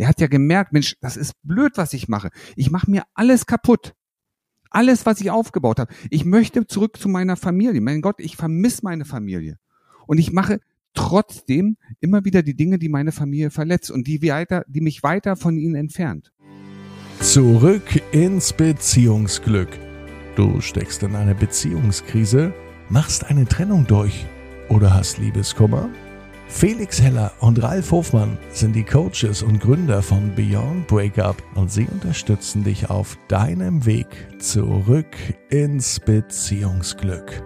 Er hat ja gemerkt, Mensch, das ist blöd, was ich mache. Ich mache mir alles kaputt. Alles, was ich aufgebaut habe. Ich möchte zurück zu meiner Familie. Mein Gott, ich vermisse meine Familie. Und ich mache trotzdem immer wieder die Dinge, die meine Familie verletzt und die, weiter, die mich weiter von ihnen entfernt. Zurück ins Beziehungsglück. Du steckst in einer Beziehungskrise, machst eine Trennung durch oder hast Liebeskummer? Felix Heller und Ralf Hofmann sind die Coaches und Gründer von Beyond Breakup und sie unterstützen dich auf deinem Weg zurück ins Beziehungsglück.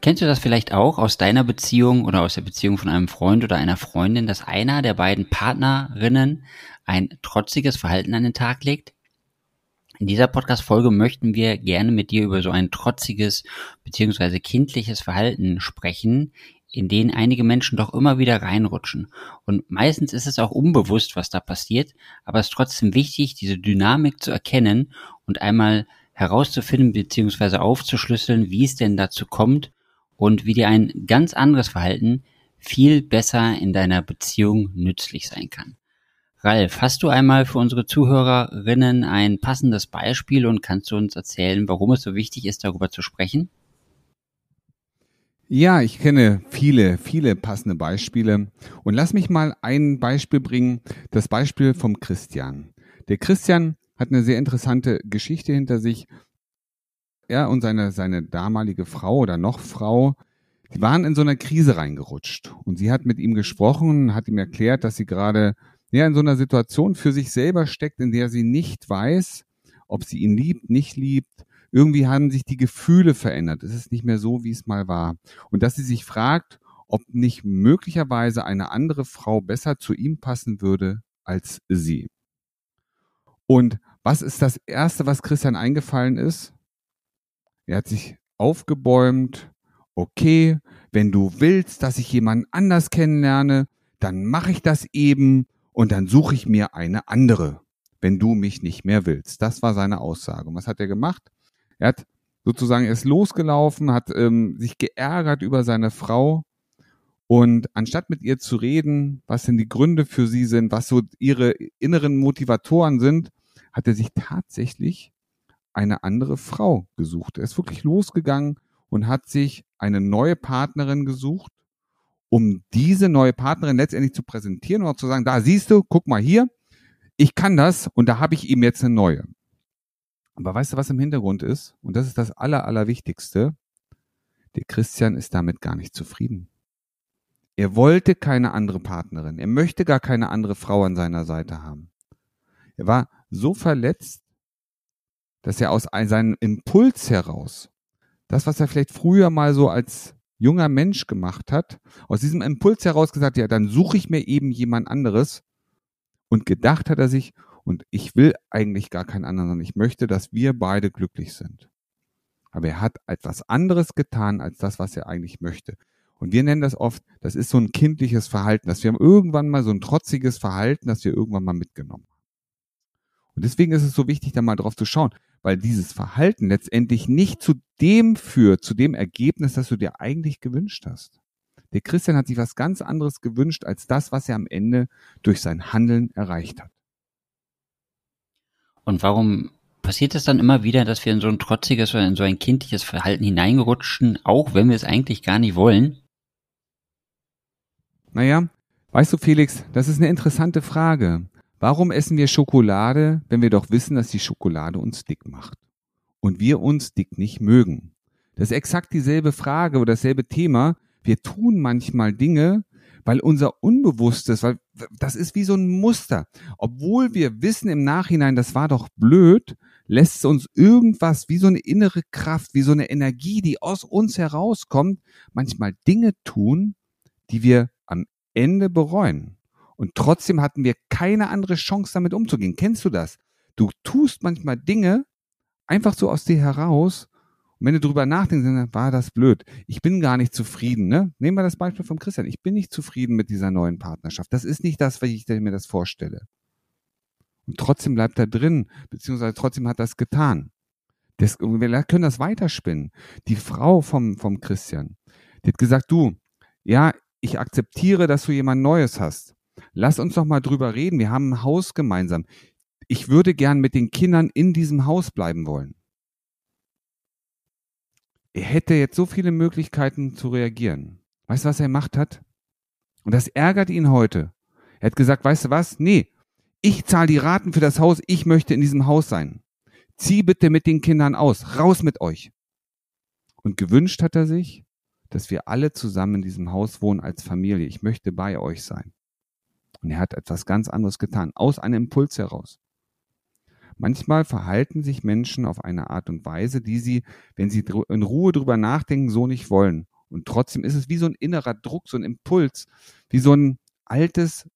Kennst du das vielleicht auch aus deiner Beziehung oder aus der Beziehung von einem Freund oder einer Freundin, dass einer der beiden Partnerinnen ein trotziges Verhalten an den Tag legt? In dieser Podcast-Folge möchten wir gerne mit dir über so ein trotziges bzw. kindliches Verhalten sprechen, in denen einige Menschen doch immer wieder reinrutschen. Und meistens ist es auch unbewusst, was da passiert, aber es ist trotzdem wichtig, diese Dynamik zu erkennen und einmal herauszufinden bzw. aufzuschlüsseln, wie es denn dazu kommt und wie dir ein ganz anderes Verhalten viel besser in deiner Beziehung nützlich sein kann. Ralf, hast du einmal für unsere Zuhörerinnen ein passendes Beispiel und kannst du uns erzählen, warum es so wichtig ist, darüber zu sprechen? Ja, ich kenne viele, viele passende Beispiele. Und lass mich mal ein Beispiel bringen, das Beispiel vom Christian. Der Christian hat eine sehr interessante Geschichte hinter sich. Er und seine, seine damalige Frau oder noch Frau, die waren in so einer Krise reingerutscht. Und sie hat mit ihm gesprochen, hat ihm erklärt, dass sie gerade ja, in so einer Situation für sich selber steckt, in der sie nicht weiß, ob sie ihn liebt, nicht liebt, irgendwie haben sich die Gefühle verändert. Es ist nicht mehr so, wie es mal war. Und dass sie sich fragt, ob nicht möglicherweise eine andere Frau besser zu ihm passen würde als sie. Und was ist das Erste, was Christian eingefallen ist? Er hat sich aufgebäumt. Okay, wenn du willst, dass ich jemanden anders kennenlerne, dann mache ich das eben und dann suche ich mir eine andere, wenn du mich nicht mehr willst. Das war seine Aussage. Und was hat er gemacht? Er hat sozusagen, ist losgelaufen, hat ähm, sich geärgert über seine Frau und anstatt mit ihr zu reden, was denn die Gründe für sie sind, was so ihre inneren Motivatoren sind, hat er sich tatsächlich eine andere Frau gesucht. Er ist wirklich losgegangen und hat sich eine neue Partnerin gesucht, um diese neue Partnerin letztendlich zu präsentieren und auch zu sagen, da siehst du, guck mal hier, ich kann das und da habe ich eben jetzt eine neue. Aber weißt du, was im Hintergrund ist? Und das ist das Aller, Allerwichtigste. Der Christian ist damit gar nicht zufrieden. Er wollte keine andere Partnerin. Er möchte gar keine andere Frau an seiner Seite haben. Er war so verletzt, dass er aus seinem Impuls heraus, das, was er vielleicht früher mal so als junger Mensch gemacht hat, aus diesem Impuls heraus gesagt, ja, dann suche ich mir eben jemand anderes. Und gedacht hat er sich, und ich will eigentlich gar keinen anderen, sondern ich möchte, dass wir beide glücklich sind. Aber er hat etwas anderes getan als das, was er eigentlich möchte. Und wir nennen das oft, das ist so ein kindliches Verhalten, dass wir haben irgendwann mal so ein trotziges Verhalten, das wir irgendwann mal mitgenommen haben. Und deswegen ist es so wichtig, da mal drauf zu schauen, weil dieses Verhalten letztendlich nicht zu dem führt, zu dem Ergebnis, das du dir eigentlich gewünscht hast. Der Christian hat sich was ganz anderes gewünscht als das, was er am Ende durch sein Handeln erreicht hat. Und warum passiert es dann immer wieder, dass wir in so ein trotziges oder in so ein kindliches Verhalten hineingerutschen, auch wenn wir es eigentlich gar nicht wollen? Naja, weißt du, Felix, das ist eine interessante Frage. Warum essen wir Schokolade, wenn wir doch wissen, dass die Schokolade uns dick macht? Und wir uns dick nicht mögen? Das ist exakt dieselbe Frage oder dasselbe Thema. Wir tun manchmal Dinge, weil unser Unbewusstes, weil das ist wie so ein Muster. Obwohl wir wissen im Nachhinein, das war doch blöd, lässt uns irgendwas wie so eine innere Kraft, wie so eine Energie, die aus uns herauskommt, manchmal Dinge tun, die wir am Ende bereuen. Und trotzdem hatten wir keine andere Chance, damit umzugehen. Kennst du das? Du tust manchmal Dinge einfach so aus dir heraus und wenn du drüber nachdenkst, dann war das blöd. Ich bin gar nicht zufrieden. Ne? Nehmen wir das Beispiel vom Christian. Ich bin nicht zufrieden mit dieser neuen Partnerschaft. Das ist nicht das, wie ich mir das vorstelle. Und trotzdem bleibt er drin, beziehungsweise trotzdem hat das getan. Das, wir können das weiterspinnen. Die Frau vom, vom Christian, die hat gesagt, du, ja, ich akzeptiere, dass du jemand Neues hast. lass uns doch mal drüber reden. Wir haben ein Haus gemeinsam. Ich würde gern mit den Kindern in diesem Haus bleiben wollen. Er hätte jetzt so viele Möglichkeiten zu reagieren. Weißt du, was er gemacht hat? Und das ärgert ihn heute. Er hat gesagt, weißt du was? Nee, ich zahle die Raten für das Haus, ich möchte in diesem Haus sein. Zieh bitte mit den Kindern aus, raus mit euch. Und gewünscht hat er sich, dass wir alle zusammen in diesem Haus wohnen als Familie. Ich möchte bei euch sein. Und er hat etwas ganz anderes getan, aus einem Impuls heraus. Manchmal verhalten sich Menschen auf eine Art und Weise, die sie, wenn sie in Ruhe drüber nachdenken, so nicht wollen. Und trotzdem ist es wie so ein innerer Druck, so ein Impuls, wie so ein altes,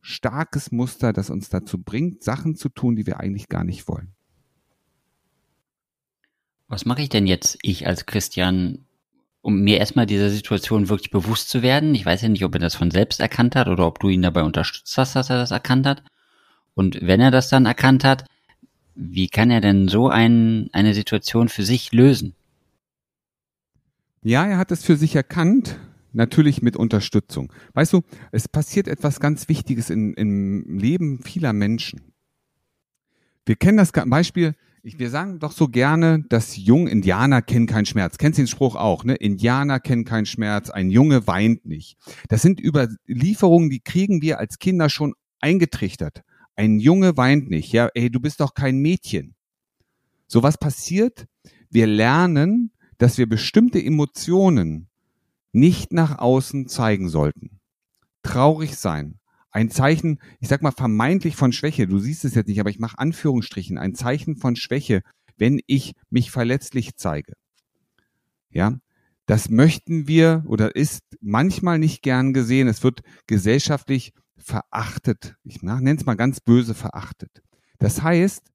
starkes Muster, das uns dazu bringt, Sachen zu tun, die wir eigentlich gar nicht wollen. Was mache ich denn jetzt, ich als Christian, um mir erstmal dieser Situation wirklich bewusst zu werden? Ich weiß ja nicht, ob er das von selbst erkannt hat oder ob du ihn dabei unterstützt hast, dass er das erkannt hat. Und wenn er das dann erkannt hat, wie kann er denn so ein, eine Situation für sich lösen? Ja, er hat es für sich erkannt, natürlich mit Unterstützung. Weißt du, es passiert etwas ganz Wichtiges in, im Leben vieler Menschen. Wir kennen das Beispiel, wir sagen doch so gerne, dass jung Indianer kennen keinen Schmerz. Kennst du den Spruch auch, ne? Indianer kennen keinen Schmerz, ein Junge weint nicht. Das sind Überlieferungen, die kriegen wir als Kinder schon eingetrichtert. Ein Junge weint nicht. Ja, ey, du bist doch kein Mädchen. So was passiert? Wir lernen, dass wir bestimmte Emotionen nicht nach außen zeigen sollten. Traurig sein. Ein Zeichen, ich sag mal vermeintlich von Schwäche. Du siehst es jetzt nicht, aber ich mache Anführungsstrichen. Ein Zeichen von Schwäche, wenn ich mich verletzlich zeige. Ja, das möchten wir oder ist manchmal nicht gern gesehen. Es wird gesellschaftlich verachtet. Ich nenne es mal ganz böse verachtet. Das heißt,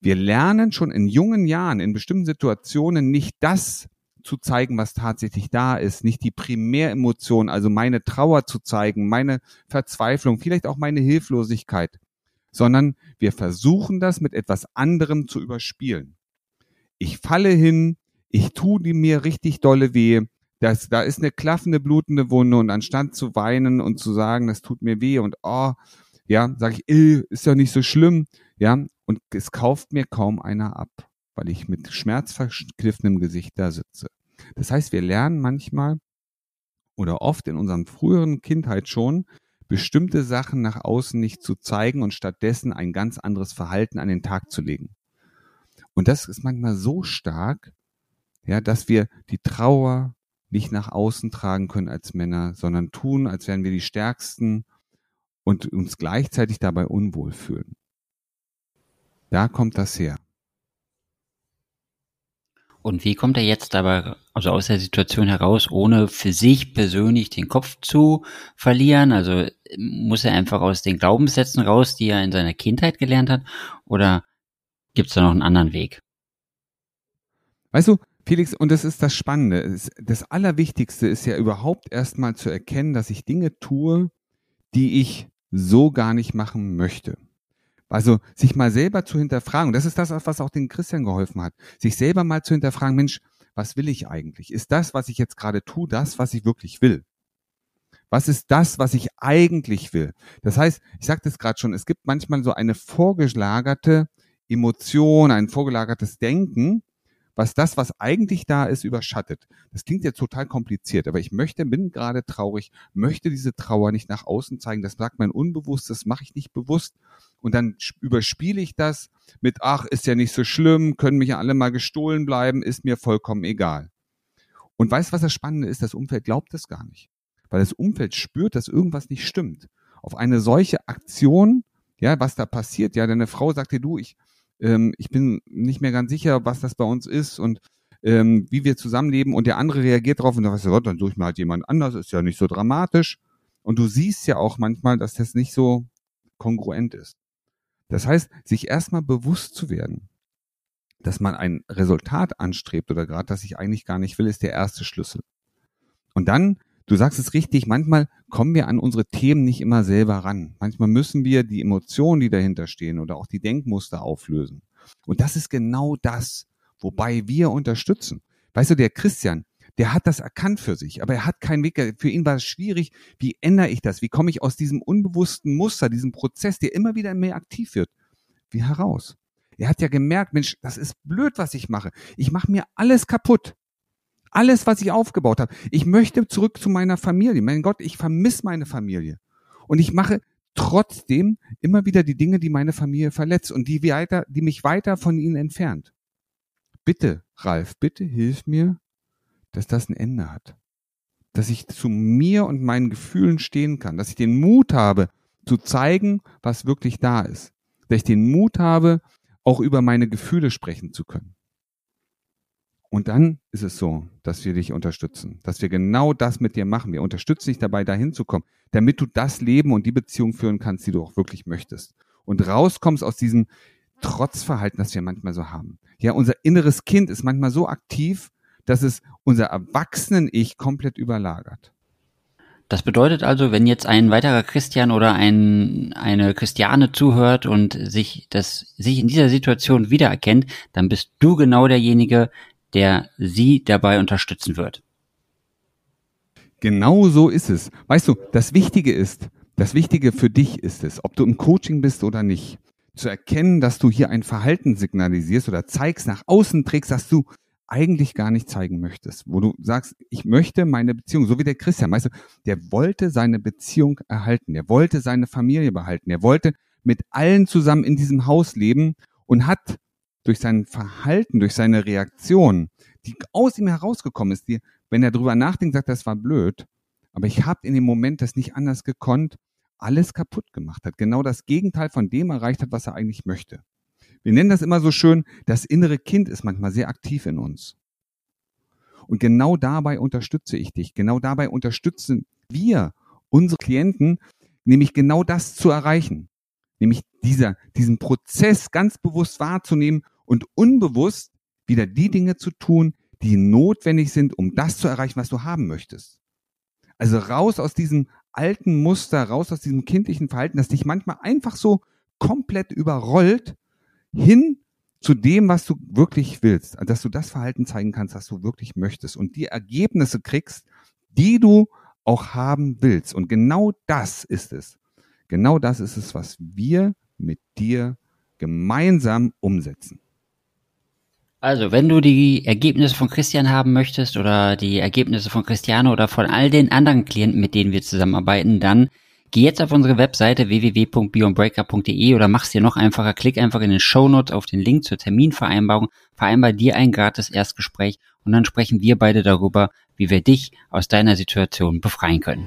wir lernen schon in jungen Jahren in bestimmten Situationen nicht das zu zeigen, was tatsächlich da ist, nicht die Primäremotion, also meine Trauer zu zeigen, meine Verzweiflung, vielleicht auch meine Hilflosigkeit, sondern wir versuchen das mit etwas anderem zu überspielen. Ich falle hin, ich tue mir richtig dolle weh, das, da ist eine klaffende, blutende Wunde und anstatt zu weinen und zu sagen, das tut mir weh und oh, ja, sage ich, ist ja nicht so schlimm, ja, und es kauft mir kaum einer ab, weil ich mit schmerzverkniffenem Gesicht da sitze. Das heißt, wir lernen manchmal oder oft in unserem früheren Kindheit schon, bestimmte Sachen nach außen nicht zu zeigen und stattdessen ein ganz anderes Verhalten an den Tag zu legen. Und das ist manchmal so stark, ja, dass wir die Trauer, nicht nach außen tragen können als Männer, sondern tun, als wären wir die Stärksten und uns gleichzeitig dabei unwohl fühlen. Da kommt das her. Und wie kommt er jetzt dabei, also aus der Situation heraus, ohne für sich persönlich den Kopf zu verlieren? Also muss er einfach aus den Glaubenssätzen raus, die er in seiner Kindheit gelernt hat? Oder gibt es da noch einen anderen Weg? Weißt du, Felix, und das ist das Spannende. Das Allerwichtigste ist ja überhaupt erstmal zu erkennen, dass ich Dinge tue, die ich so gar nicht machen möchte. Also sich mal selber zu hinterfragen, das ist das, was auch den Christian geholfen hat, sich selber mal zu hinterfragen, Mensch, was will ich eigentlich? Ist das, was ich jetzt gerade tue, das, was ich wirklich will? Was ist das, was ich eigentlich will? Das heißt, ich sagte es gerade schon, es gibt manchmal so eine vorgelagerte Emotion, ein vorgelagertes Denken, was das, was eigentlich da ist, überschattet. Das klingt jetzt total kompliziert, aber ich möchte, bin gerade traurig, möchte diese Trauer nicht nach außen zeigen. Das sagt mein Unbewusstes, mache ich nicht bewusst. Und dann überspiele ich das mit, ach, ist ja nicht so schlimm, können mich ja alle mal gestohlen bleiben, ist mir vollkommen egal. Und weißt, was das Spannende ist? Das Umfeld glaubt das gar nicht. Weil das Umfeld spürt, dass irgendwas nicht stimmt. Auf eine solche Aktion, ja, was da passiert, ja, deine Frau sagt dir, du, ich, ähm, ich bin nicht mehr ganz sicher, was das bei uns ist und ähm, wie wir zusammenleben und der andere reagiert darauf und dann weißt du, dann suche ich mal halt jemand anders, ist ja nicht so dramatisch. Und du siehst ja auch manchmal, dass das nicht so kongruent ist. Das heißt, sich erstmal bewusst zu werden, dass man ein Resultat anstrebt oder gerade, das ich eigentlich gar nicht will, ist der erste Schlüssel. Und dann du sagst es richtig, manchmal kommen wir an unsere Themen nicht immer selber ran. Manchmal müssen wir die Emotionen, die dahinter stehen oder auch die Denkmuster auflösen. Und das ist genau das, wobei wir unterstützen. Weißt du, der Christian, der hat das erkannt für sich, aber er hat keinen Weg. Für ihn war es schwierig. Wie ändere ich das? Wie komme ich aus diesem unbewussten Muster, diesem Prozess, der immer wieder mehr aktiv wird, wie heraus? Er hat ja gemerkt, Mensch, das ist blöd, was ich mache. Ich mache mir alles kaputt. Alles, was ich aufgebaut habe. Ich möchte zurück zu meiner Familie. Mein Gott, ich vermisse meine Familie. Und ich mache trotzdem immer wieder die Dinge, die meine Familie verletzt und die weiter, die mich weiter von ihnen entfernt. Bitte, Ralf, bitte hilf mir, dass das ein Ende hat. Dass ich zu mir und meinen Gefühlen stehen kann, dass ich den Mut habe, zu zeigen, was wirklich da ist. Dass ich den Mut habe, auch über meine Gefühle sprechen zu können. Und dann ist es so, dass wir dich unterstützen, dass wir genau das mit dir machen. Wir unterstützen dich dabei, dahin zu kommen, damit du das Leben und die Beziehung führen kannst, die du auch wirklich möchtest. Und rauskommst aus diesem Trotzverhalten, das wir manchmal so haben. Ja, unser inneres Kind ist manchmal so aktiv, dass es unser Erwachsenen-Ich komplett überlagert. Das bedeutet also, wenn jetzt ein weiterer Christian oder ein, eine Christiane zuhört und sich das, sich in dieser Situation wiedererkennt, dann bist du genau derjenige, der sie dabei unterstützen wird. Genau so ist es. Weißt du, das Wichtige ist, das Wichtige für dich ist es, ob du im Coaching bist oder nicht, zu erkennen, dass du hier ein Verhalten signalisierst oder zeigst, nach außen trägst, dass du eigentlich gar nicht zeigen möchtest, wo du sagst, ich möchte meine Beziehung, so wie der Christian, weißt du, der wollte seine Beziehung erhalten, der wollte seine Familie behalten, der wollte mit allen zusammen in diesem Haus leben und hat durch sein Verhalten, durch seine Reaktion, die aus ihm herausgekommen ist, die, wenn er drüber nachdenkt, sagt, das war blöd, aber ich habe in dem Moment das nicht anders gekonnt, alles kaputt gemacht hat, genau das Gegenteil von dem erreicht hat, was er eigentlich möchte. Wir nennen das immer so schön, das innere Kind ist manchmal sehr aktiv in uns. Und genau dabei unterstütze ich dich. Genau dabei unterstützen wir unsere Klienten, nämlich genau das zu erreichen. Nämlich dieser, diesen Prozess ganz bewusst wahrzunehmen und unbewusst wieder die Dinge zu tun, die notwendig sind, um das zu erreichen, was du haben möchtest. Also raus aus diesem alten Muster, raus aus diesem kindlichen Verhalten, das dich manchmal einfach so komplett überrollt hin zu dem, was du wirklich willst, dass du das Verhalten zeigen kannst, was du wirklich möchtest und die Ergebnisse kriegst, die du auch haben willst. Und genau das ist es. Genau das ist es, was wir mit dir gemeinsam umsetzen. Also, wenn du die Ergebnisse von Christian haben möchtest oder die Ergebnisse von Cristiano oder von all den anderen Klienten, mit denen wir zusammenarbeiten, dann Geh jetzt auf unsere Webseite www.beyondbreakup.de oder mach's dir noch einfacher. Klick einfach in den Show Notes auf den Link zur Terminvereinbarung, vereinbar dir ein gratis Erstgespräch und dann sprechen wir beide darüber, wie wir dich aus deiner Situation befreien können.